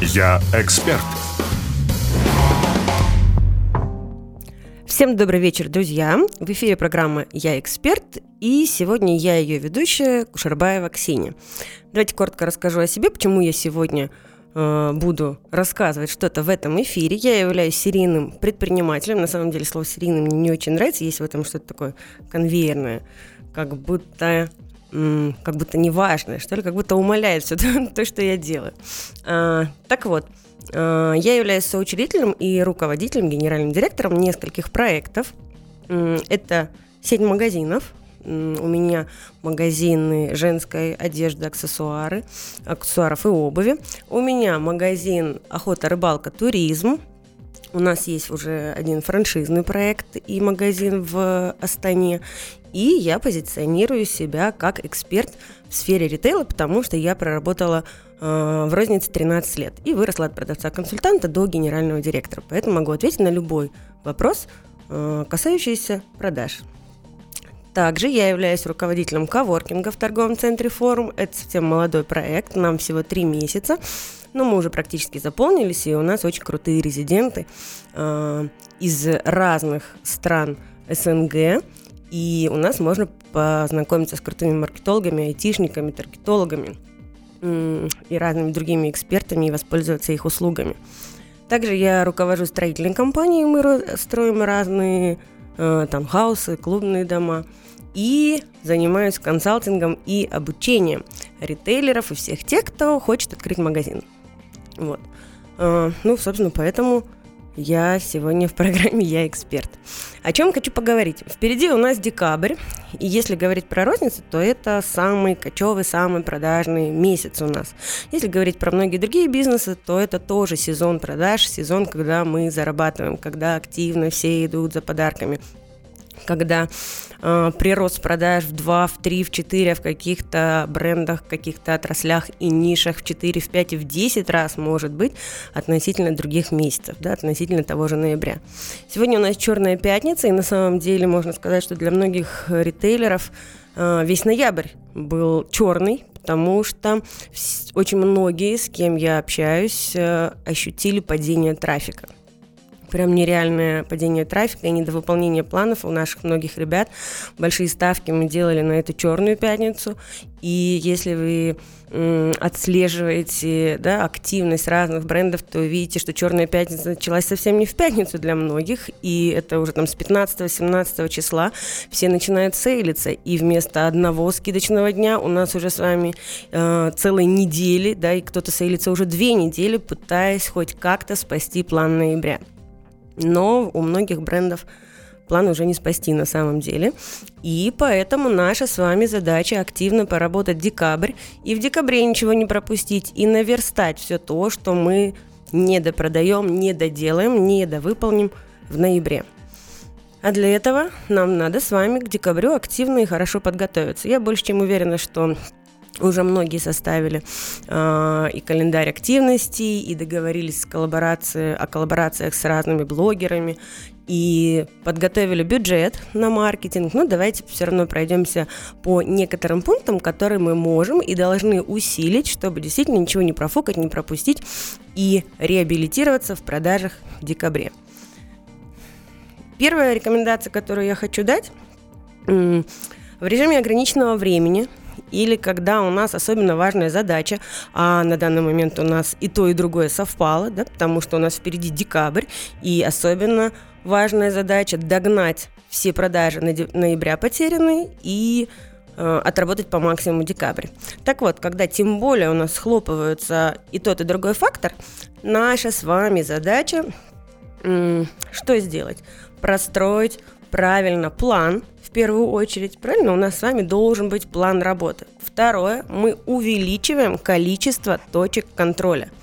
Я эксперт. Всем добрый вечер, друзья! В эфире программа «Я эксперт» и сегодня я ее ведущая Кушарбаева Ксения. Давайте коротко расскажу о себе, почему я сегодня э, буду рассказывать что-то в этом эфире. Я являюсь серийным предпринимателем. На самом деле слово «серийным» мне не очень нравится. Есть в этом что-то такое конвейерное, как будто как будто неважное, что ли, как будто умаляет все то, что я делаю. А, так вот, а, я являюсь соучредителем и руководителем, генеральным директором нескольких проектов. Это сеть магазинов, у меня магазины женской одежды, аксессуары, аксессуаров и обуви. У меня магазин охота, рыбалка, туризм. У нас есть уже один франшизный проект и магазин в Астане. И я позиционирую себя как эксперт в сфере ритейла, потому что я проработала э, в рознице 13 лет и выросла от продавца-консультанта до генерального директора. Поэтому могу ответить на любой вопрос, э, касающийся продаж. Также я являюсь руководителем коворкинга в торговом центре «Форум». Это совсем молодой проект, нам всего три месяца, но мы уже практически заполнились, и у нас очень крутые резиденты э, из разных стран СНГ. И у нас можно познакомиться с крутыми маркетологами, айтишниками, таргетологами и разными другими экспертами и воспользоваться их услугами. Также я руковожу строительной компанией, мы строим разные э, таунхаусы, клубные дома и занимаюсь консалтингом и обучением ритейлеров и всех тех, кто хочет открыть магазин. Вот. Э, ну, собственно, поэтому я сегодня в программе «Я эксперт». О чем хочу поговорить? Впереди у нас декабрь, и если говорить про розницу, то это самый кочевый, самый продажный месяц у нас. Если говорить про многие другие бизнесы, то это тоже сезон продаж, сезон, когда мы зарабатываем, когда активно все идут за подарками когда э, прирост продаж в 2, в 3, в 4, в каких-то брендах, каких-то отраслях и нишах в 4, в 5 и в 10 раз может быть относительно других месяцев, да, относительно того же ноября. Сегодня у нас черная пятница, и на самом деле можно сказать, что для многих ритейлеров э, весь ноябрь был черный, потому что очень многие, с кем я общаюсь, э, ощутили падение трафика прям нереальное падение трафика и недовыполнение планов у наших многих ребят. Большие ставки мы делали на эту черную пятницу. И если вы отслеживаете да, активность разных брендов, то видите, что Черная пятница началась совсем не в пятницу для многих, и это уже там с 15-17 числа все начинают сейлиться, и вместо одного скидочного дня у нас уже с вами э, целые недели, да, и кто-то сейлится уже две недели, пытаясь хоть как-то спасти план ноября но у многих брендов план уже не спасти на самом деле. И поэтому наша с вами задача активно поработать декабрь и в декабре ничего не пропустить и наверстать все то, что мы не допродаем, не доделаем, не довыполним в ноябре. А для этого нам надо с вами к декабрю активно и хорошо подготовиться. Я больше чем уверена, что уже многие составили э, и календарь активностей, и договорились с коллаборации, о коллаборациях с разными блогерами, и подготовили бюджет на маркетинг. Но давайте все равно пройдемся по некоторым пунктам, которые мы можем и должны усилить, чтобы действительно ничего не профукать, не пропустить и реабилитироваться в продажах в декабре. Первая рекомендация, которую я хочу дать, в режиме ограниченного времени – или когда у нас особенно важная задача, а на данный момент у нас и то, и другое совпало, да, потому что у нас впереди декабрь, и особенно важная задача догнать все продажи ноября потерянные и э, отработать по максимуму декабрь. Так вот, когда тем более у нас схлопываются и тот, и другой фактор, наша с вами задача что сделать? Простроить правильно план в первую очередь, правильно, у нас с вами должен быть план работы. Второе, мы увеличиваем количество точек контроля –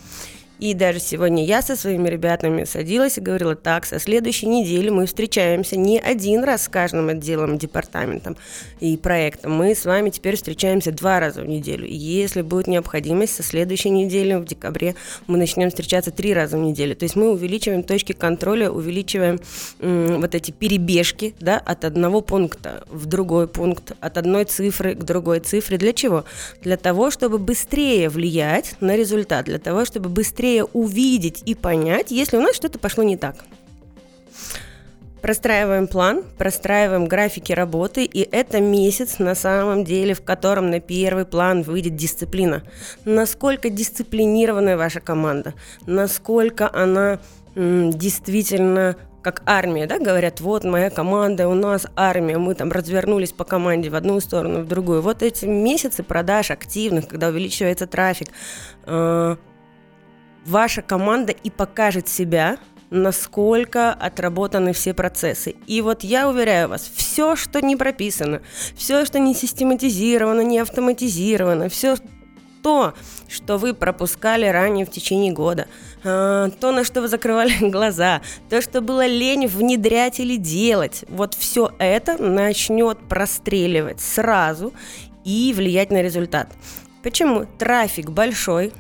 и даже сегодня я со своими ребятами садилась и говорила, так, со следующей недели мы встречаемся не один раз с каждым отделом, департаментом и проектом. Мы с вами теперь встречаемся два раза в неделю. И если будет необходимость, со следующей недели, в декабре, мы начнем встречаться три раза в неделю. То есть мы увеличиваем точки контроля, увеличиваем м, вот эти перебежки да, от одного пункта в другой пункт, от одной цифры к другой цифре. Для чего? Для того, чтобы быстрее влиять на результат, для того, чтобы быстрее быстрее увидеть и понять, если у нас что-то пошло не так. Простраиваем план, простраиваем графики работы, и это месяц на самом деле, в котором на первый план выйдет дисциплина. Насколько дисциплинированная ваша команда, насколько она м, действительно как армия, да, говорят, вот моя команда, у нас армия, мы там развернулись по команде в одну сторону, в другую. Вот эти месяцы продаж активных, когда увеличивается трафик, э, ваша команда и покажет себя, насколько отработаны все процессы. И вот я уверяю вас, все, что не прописано, все, что не систематизировано, не автоматизировано, все то, что вы пропускали ранее в течение года, а, то, на что вы закрывали глаза, то, что было лень внедрять или делать, вот все это начнет простреливать сразу и влиять на результат. Почему? Трафик большой,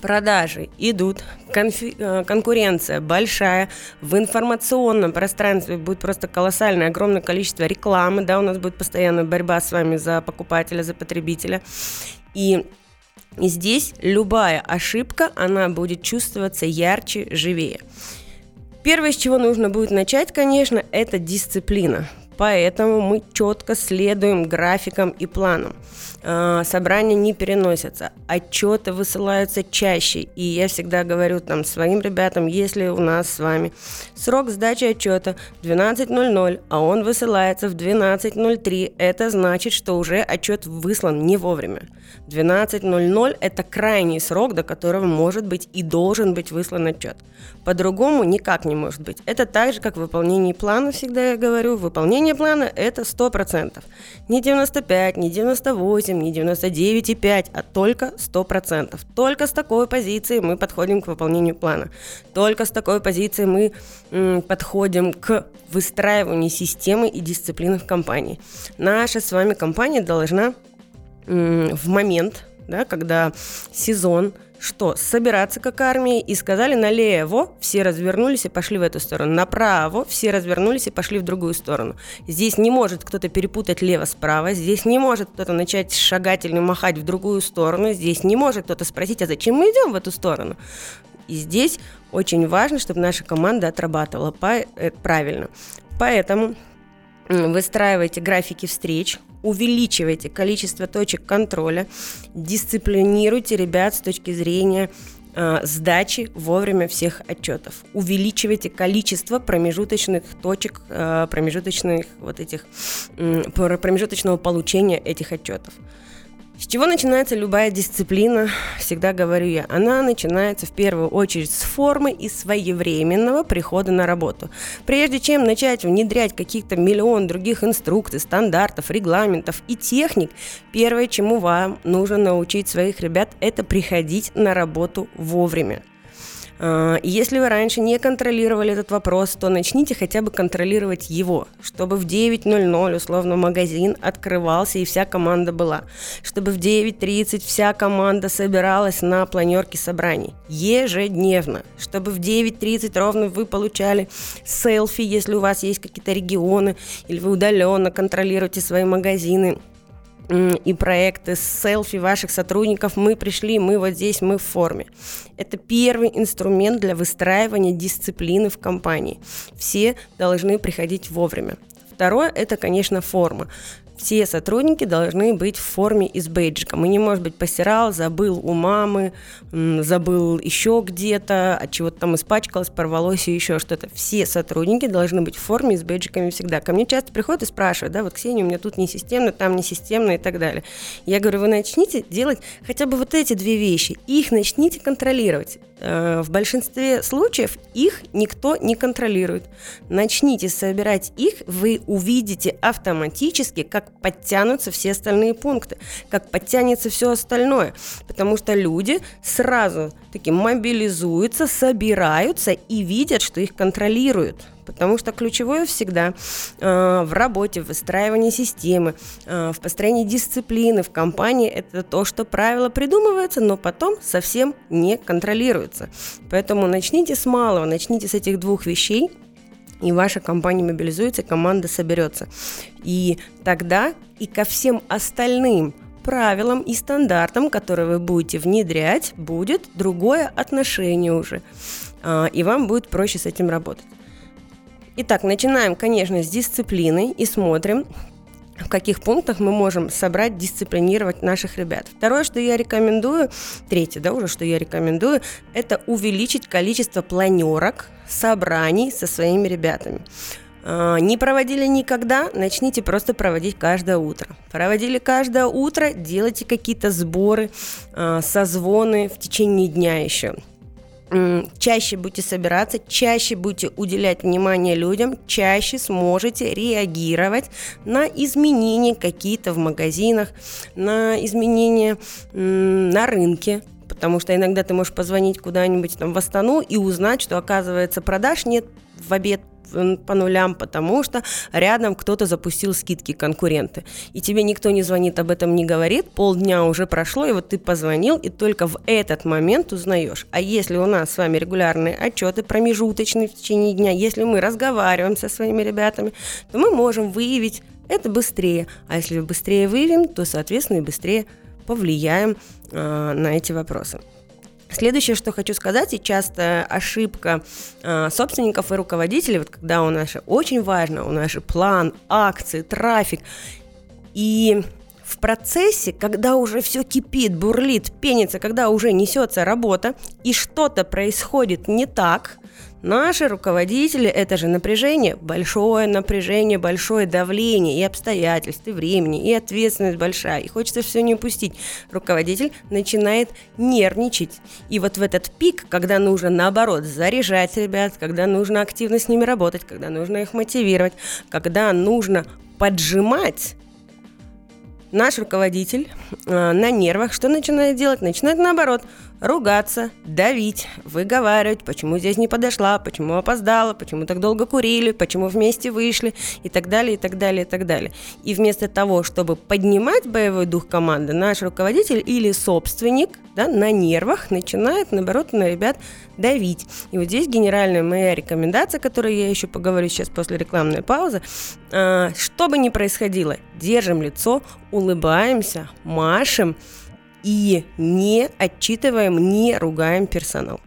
продажи идут, конфи- э, конкуренция большая, в информационном пространстве будет просто колоссальное, огромное количество рекламы, да, у нас будет постоянная борьба с вами за покупателя, за потребителя. И здесь любая ошибка, она будет чувствоваться ярче, живее. Первое, с чего нужно будет начать, конечно, это дисциплина. Поэтому мы четко следуем графикам и планам. А, собрания не переносятся, отчеты высылаются чаще. И я всегда говорю там своим ребятам, если у нас с вами срок сдачи отчета 12.00, а он высылается в 12.03, это значит, что уже отчет выслан не вовремя. 12.00 – это крайний срок, до которого может быть и должен быть выслан отчет. По-другому никак не может быть. Это так же, как выполнение плана, всегда я говорю. Выполнение плана – это 100%. Не 95, не 98, не 99,5, а только 100%. Только с такой позиции мы подходим к выполнению плана. Только с такой позиции мы м, подходим к выстраиванию системы и дисциплины в компании. Наша с вами компания должна в момент, да, когда сезон – что собираться как армии и сказали налево, все развернулись и пошли в эту сторону, направо, все развернулись и пошли в другую сторону. Здесь не может кто-то перепутать лево-справа, здесь не может кто-то начать шагать или махать в другую сторону, здесь не может кто-то спросить, а зачем мы идем в эту сторону? И здесь очень важно, чтобы наша команда отрабатывала э, правильно. Поэтому выстраивайте графики встреч, увеличивайте количество точек контроля, дисциплинируйте ребят с точки зрения э, сдачи вовремя всех отчетов. Увеличивайте количество промежуточных точек, э, промежуточных вот этих, промежуточного получения этих отчетов. С чего начинается любая дисциплина, всегда говорю я. Она начинается в первую очередь с формы и своевременного прихода на работу. Прежде чем начать внедрять каких-то миллион других инструкций, стандартов, регламентов и техник, первое, чему вам нужно научить своих ребят, это приходить на работу вовремя. А, если вы раньше не контролировали этот вопрос, то начните хотя бы контролировать его, чтобы в 9.00 условно магазин открывался и вся команда была, чтобы в 9.30 вся команда собиралась на планерке собраний. Ежедневно, чтобы в 9.30 ровно вы получали селфи, если у вас есть какие-то регионы, или вы удаленно контролируете свои магазины, и проекты с селфи ваших сотрудников «Мы пришли, мы вот здесь, мы в форме». Это первый инструмент для выстраивания дисциплины в компании. Все должны приходить вовремя. Второе – это, конечно, форма все сотрудники должны быть в форме и с бейджиком. И не может быть постирал, забыл у мамы, забыл еще где-то, от чего-то там испачкалось, порвалось и еще что-то. Все сотрудники должны быть в форме и с бейджиками всегда. Ко мне часто приходят и спрашивают, да, вот Ксения, у меня тут не системно, там не системно и так далее. Я говорю, вы начните делать хотя бы вот эти две вещи, их начните контролировать. Э, в большинстве случаев их никто не контролирует. Начните собирать их, вы увидите автоматически, как подтянутся все остальные пункты, как подтянется все остальное. Потому что люди сразу таки мобилизуются, собираются и видят, что их контролируют. Потому что ключевое всегда э, в работе, в выстраивании системы, э, в построении дисциплины в компании это то, что правила придумываются, но потом совсем не контролируются. Поэтому начните с малого, начните с этих двух вещей, и ваша компания мобилизуется, команда соберется. И тогда и ко всем остальным правилам и стандартам, которые вы будете внедрять, будет другое отношение уже. А, и вам будет проще с этим работать. Итак, начинаем, конечно, с дисциплины и смотрим, каких пунктах мы можем собрать, дисциплинировать наших ребят. Второе, что я рекомендую, третье, да, уже, что я рекомендую, это увеличить количество планерок, собраний со своими ребятами. А, не проводили никогда, начните просто проводить каждое утро. Проводили каждое утро, делайте какие-то сборы, а, созвоны в течение дня еще чаще будете собираться, чаще будете уделять внимание людям, чаще сможете реагировать на изменения какие-то в магазинах, на изменения на рынке, потому что иногда ты можешь позвонить куда-нибудь там в Астану и узнать, что оказывается продаж нет в обед по нулям, потому что рядом кто-то запустил скидки конкуренты. И тебе никто не звонит, об этом не говорит, полдня уже прошло, и вот ты позвонил, и только в этот момент узнаешь. А если у нас с вами регулярные отчеты промежуточные в течение дня, если мы разговариваем со своими ребятами, то мы можем выявить это быстрее. А если быстрее выявим, то, соответственно, и быстрее повлияем э, на эти вопросы. Следующее, что хочу сказать, и часто ошибка э, собственников и руководителей, вот когда у нас очень важно, у нас же план, акции, трафик, и в процессе, когда уже все кипит, бурлит, пенится, когда уже несется работа, и что-то происходит не так, Наши руководители – это же напряжение, большое напряжение, большое давление и обстоятельств, и времени, и ответственность большая, и хочется все не упустить. Руководитель начинает нервничать. И вот в этот пик, когда нужно, наоборот, заряжать ребят, когда нужно активно с ними работать, когда нужно их мотивировать, когда нужно поджимать, наш руководитель э, на нервах что начинает делать? Начинает наоборот ругаться, давить, выговаривать, почему здесь не подошла, почему опоздала, почему так долго курили, почему вместе вышли и так далее, и так далее, и так далее. И вместо того, чтобы поднимать боевой дух команды, наш руководитель или собственник да, на нервах начинает, наоборот, на ребят давить. И вот здесь генеральная моя рекомендация, о которой я еще поговорю сейчас после рекламной паузы, э, что бы ни происходило, держим лицо, улыбаемся, машем, и не отчитываем, не ругаем персонал.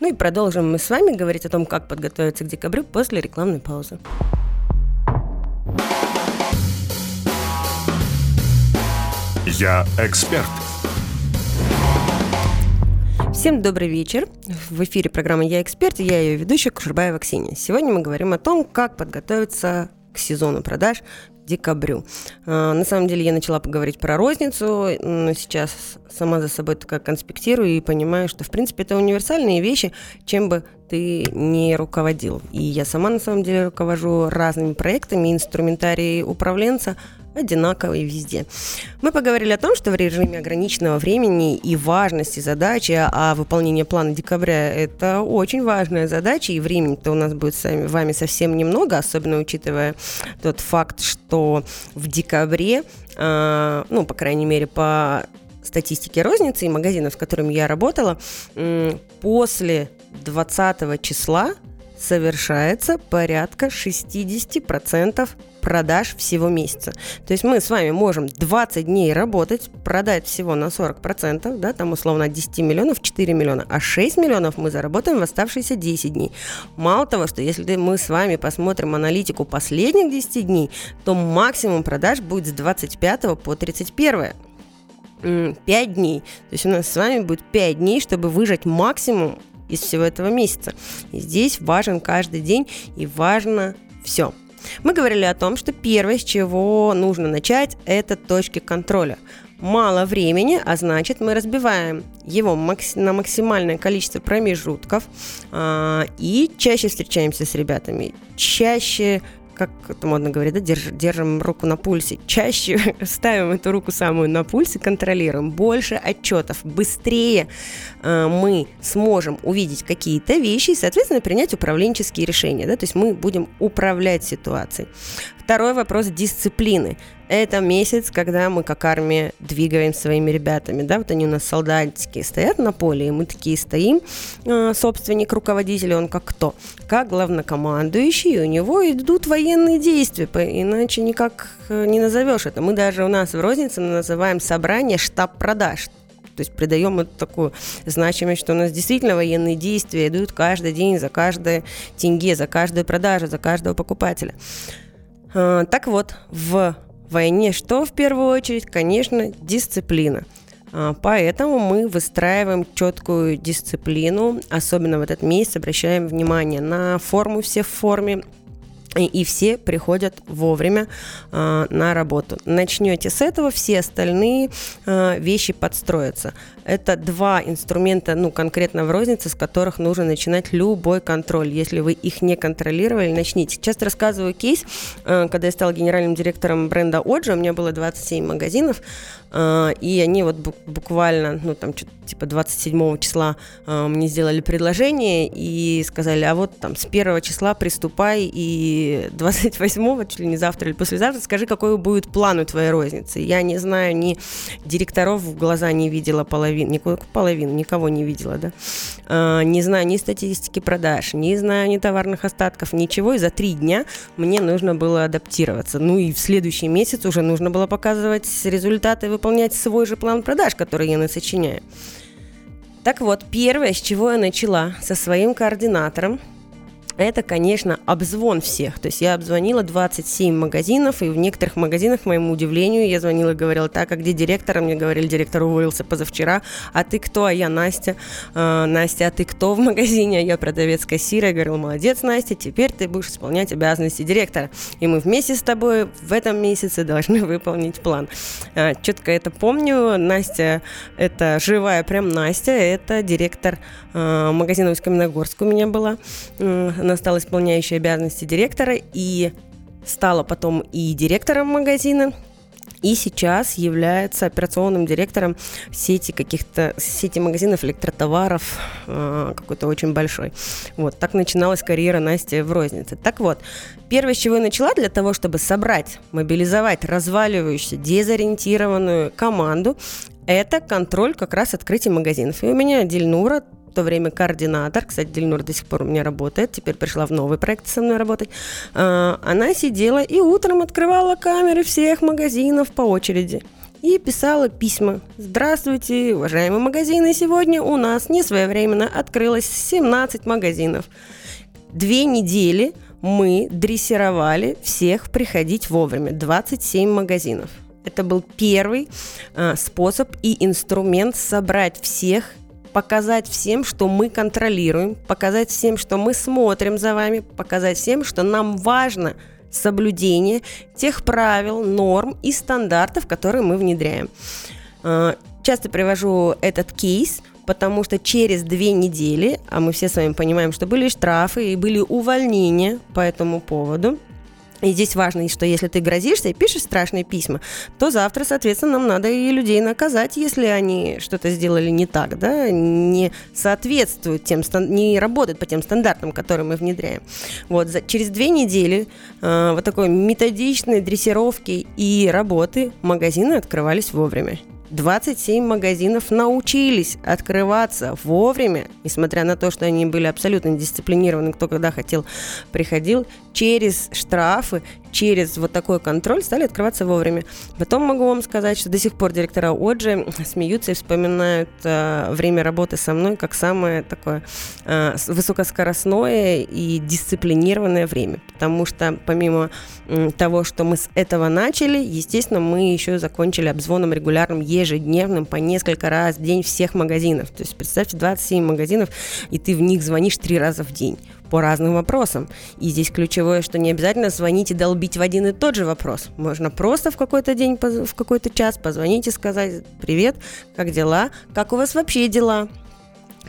Ну и продолжим мы с вами говорить о том, как подготовиться к декабрю после рекламной паузы. Я эксперт. Всем добрый вечер. В эфире программа «Я эксперт» и я ее ведущая Кушербаева Ксения. Сегодня мы говорим о том, как подготовиться к сезону продаж декабрю. А, на самом деле я начала поговорить про розницу, но сейчас сама за собой такая конспектирую и понимаю, что, в принципе, это универсальные вещи, чем бы ты не руководил. И я сама, на самом деле, руковожу разными проектами, инструментарий управленца – одинаковый везде. Мы поговорили о том, что в режиме ограниченного времени и важности задачи, а выполнение плана декабря – это очень важная задача, и времени-то у нас будет с вами совсем немного, особенно учитывая тот факт, что в декабре, э, ну, по крайней мере, по статистике розницы и магазинов, с которыми я работала, после 20 числа совершается порядка 60% продаж всего месяца. То есть мы с вами можем 20 дней работать, продать всего на 40%, да, там условно от 10 миллионов 4 миллиона, а 6 миллионов мы заработаем в оставшиеся 10 дней. Мало того, что если мы с вами посмотрим аналитику последних 10 дней, то максимум продаж будет с 25 по 31. 5 дней. То есть у нас с вами будет 5 дней, чтобы выжать максимум из всего этого месяца. И здесь важен каждый день и важно все. Мы говорили о том, что первое, с чего нужно начать, это точки контроля. Мало времени, а значит мы разбиваем его на максимальное количество промежутков э, и чаще встречаемся с ребятами, чаще как это модно говорить, да, держ, держим руку на пульсе. Чаще ставим эту руку самую на пульс и контролируем. Больше отчетов, быстрее мы сможем увидеть какие-то вещи и, соответственно, принять управленческие решения. Да? То есть мы будем управлять ситуацией. Второй вопрос дисциплины. Это месяц, когда мы как армия двигаем своими ребятами, да, вот они у нас солдатики стоят на поле, и мы такие стоим, э, собственник, руководитель, он как кто? Как главнокомандующий, у него идут военные действия, иначе никак э, не назовешь это. Мы даже у нас в рознице называем собрание штаб продаж, то есть придаем это такую значимость, что у нас действительно военные действия идут каждый день за каждое тенге, за каждую продажу, за каждого покупателя. Э, так вот, в войне что в первую очередь? Конечно, дисциплина. А, поэтому мы выстраиваем четкую дисциплину, особенно в этот месяц обращаем внимание на форму, все в форме, и, и все приходят вовремя э, на работу. Начнете с этого, все остальные э, вещи подстроятся. Это два инструмента, ну, конкретно в рознице, с которых нужно начинать любой контроль. Если вы их не контролировали, начните. Часто рассказываю кейс, э, когда я стала генеральным директором бренда Оджи, у меня было 27 магазинов, э, и они вот буквально, ну, там, типа 27 числа э, мне сделали предложение и сказали, а вот там с первого числа приступай и 28 чуть ли не завтра или послезавтра скажи, какой будет план у твоей розницы. Я не знаю, ни директоров в глаза не видела половину, половину, никакую половину, никого не видела, да. А, не знаю ни статистики продаж, не знаю ни товарных остатков, ничего. И за три дня мне нужно было адаптироваться. Ну и в следующий месяц уже нужно было показывать результаты, выполнять свой же план продаж, который я насочиняю. Так вот, первое, с чего я начала, со своим координатором, это, конечно, обзвон всех. То есть я обзвонила 27 магазинов, и в некоторых магазинах, к моему удивлению, я звонила и говорила, так, а где директор? А мне говорили, директор уволился позавчера. А ты кто? А я Настя. А, Настя, а ты кто в магазине? А я продавец кассира. Я говорила, молодец, Настя, теперь ты будешь исполнять обязанности директора. И мы вместе с тобой в этом месяце должны выполнить план. А, четко это помню. Настя, это живая прям Настя, это директор а, магазина Усть-Каменогорск у меня была она стала исполняющей обязанности директора и стала потом и директором магазина, и сейчас является операционным директором сети каких-то сети магазинов электротоваров э, какой-то очень большой. Вот так начиналась карьера Насти в рознице. Так вот, первое, с чего я начала для того, чтобы собрать, мобилизовать разваливающуюся, дезориентированную команду, это контроль как раз открытия магазинов. И у меня Дильнура в то время координатор, кстати, Дельнур до сих пор у меня работает, теперь пришла в новый проект со мной работать, а, она сидела и утром открывала камеры всех магазинов по очереди и писала письма. Здравствуйте, уважаемые магазины, сегодня у нас не своевременно открылось 17 магазинов. Две недели мы дрессировали всех приходить вовремя, 27 магазинов. Это был первый э, способ и инструмент собрать всех показать всем, что мы контролируем, показать всем, что мы смотрим за вами, показать всем, что нам важно соблюдение тех правил, норм и стандартов, которые мы внедряем. А, часто привожу этот кейс, потому что через две недели, а мы все с вами понимаем, что были штрафы и были увольнения по этому поводу, и здесь важно, что если ты грозишься и пишешь страшные письма, то завтра, соответственно, нам надо и людей наказать, если они что-то сделали не так, да, не соответствуют тем, не работают по тем стандартам, которые мы внедряем. Вот, за, через две недели э, вот такой методичной дрессировки и работы магазины открывались вовремя. 27 магазинов научились открываться вовремя, несмотря на то, что они были абсолютно дисциплинированы, кто когда хотел, приходил, через штрафы, через вот такой контроль стали открываться вовремя. Потом могу вам сказать, что до сих пор директора Оджи смеются и вспоминают э, время работы со мной как самое такое э, высокоскоростное и дисциплинированное время. Потому что помимо э, того, что мы с этого начали, естественно, мы еще закончили обзвоном регулярным ежедневным по несколько раз в день всех магазинов. То есть представьте 27 магазинов, и ты в них звонишь три раза в день по разным вопросам. И здесь ключевое, что не обязательно звонить и долбить в один и тот же вопрос. Можно просто в какой-то день, в какой-то час позвонить и сказать «Привет, как дела? Как у вас вообще дела?»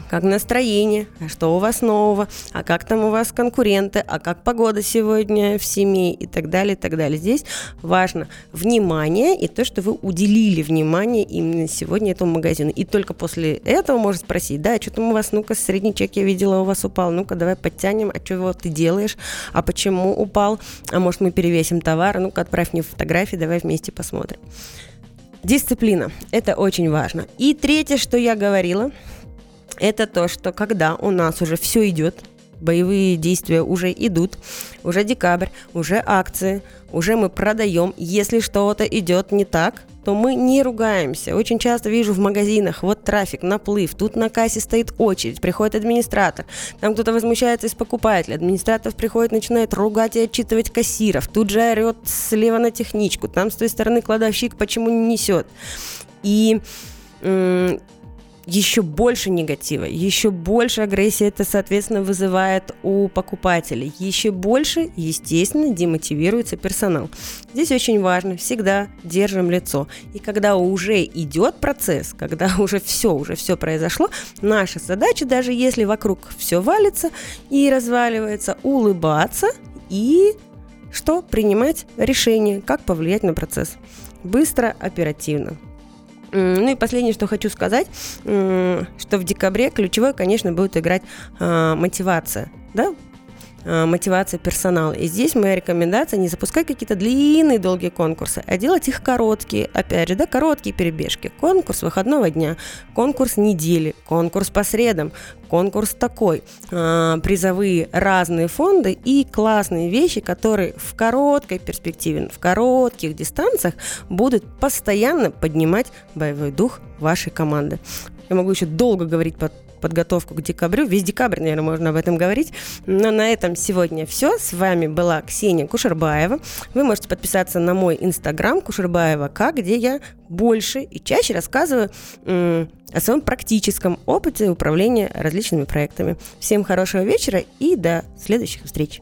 Как настроение, а что у вас нового, а как там у вас конкуренты, а как погода сегодня в семье и так далее, и так далее. Здесь важно внимание и то, что вы уделили внимание именно сегодня этому магазину. И только после этого можно спросить, да, что там у вас, ну-ка, средний чек я видела у вас упал, ну-ка, давай подтянем, а вот ты делаешь, а почему упал, а может мы перевесим товар, ну-ка, отправь мне фотографии, давай вместе посмотрим. Дисциплина. Это очень важно. И третье, что я говорила, это то, что когда у нас уже все идет, боевые действия уже идут, уже декабрь, уже акции, уже мы продаем. Если что-то идет не так, то мы не ругаемся. Очень часто вижу в магазинах, вот трафик, наплыв, тут на кассе стоит очередь, приходит администратор, там кто-то возмущается из покупателя, администратор приходит, начинает ругать и отчитывать кассиров, тут же орет слева на техничку, там с той стороны кладовщик почему не несет. И еще больше негатива, еще больше агрессии это, соответственно, вызывает у покупателей. Еще больше, естественно, демотивируется персонал. Здесь очень важно, всегда держим лицо. И когда уже идет процесс, когда уже все, уже все произошло, наша задача, даже если вокруг все валится и разваливается, улыбаться и что? Принимать решение, как повлиять на процесс. Быстро, оперативно. Ну и последнее, что хочу сказать, что в декабре ключевой, конечно, будет играть а, мотивация. Да, Э, мотивация персонала. И здесь моя рекомендация не запускать какие-то длинные долгие конкурсы, а делать их короткие, опять же, да, короткие перебежки. Конкурс выходного дня, конкурс недели, конкурс по средам, конкурс такой, э, призовые разные фонды и классные вещи, которые в короткой перспективе, в коротких дистанциях будут постоянно поднимать боевой дух вашей команды. Я могу еще долго говорить по подготовку к декабрю. Весь декабрь, наверное, можно об этом говорить. Но на этом сегодня все. С вами была Ксения Кушербаева. Вы можете подписаться на мой инстаграм Кушербаева К, где я больше и чаще рассказываю о своем практическом опыте управления различными проектами. Всем хорошего вечера и до следующих встреч.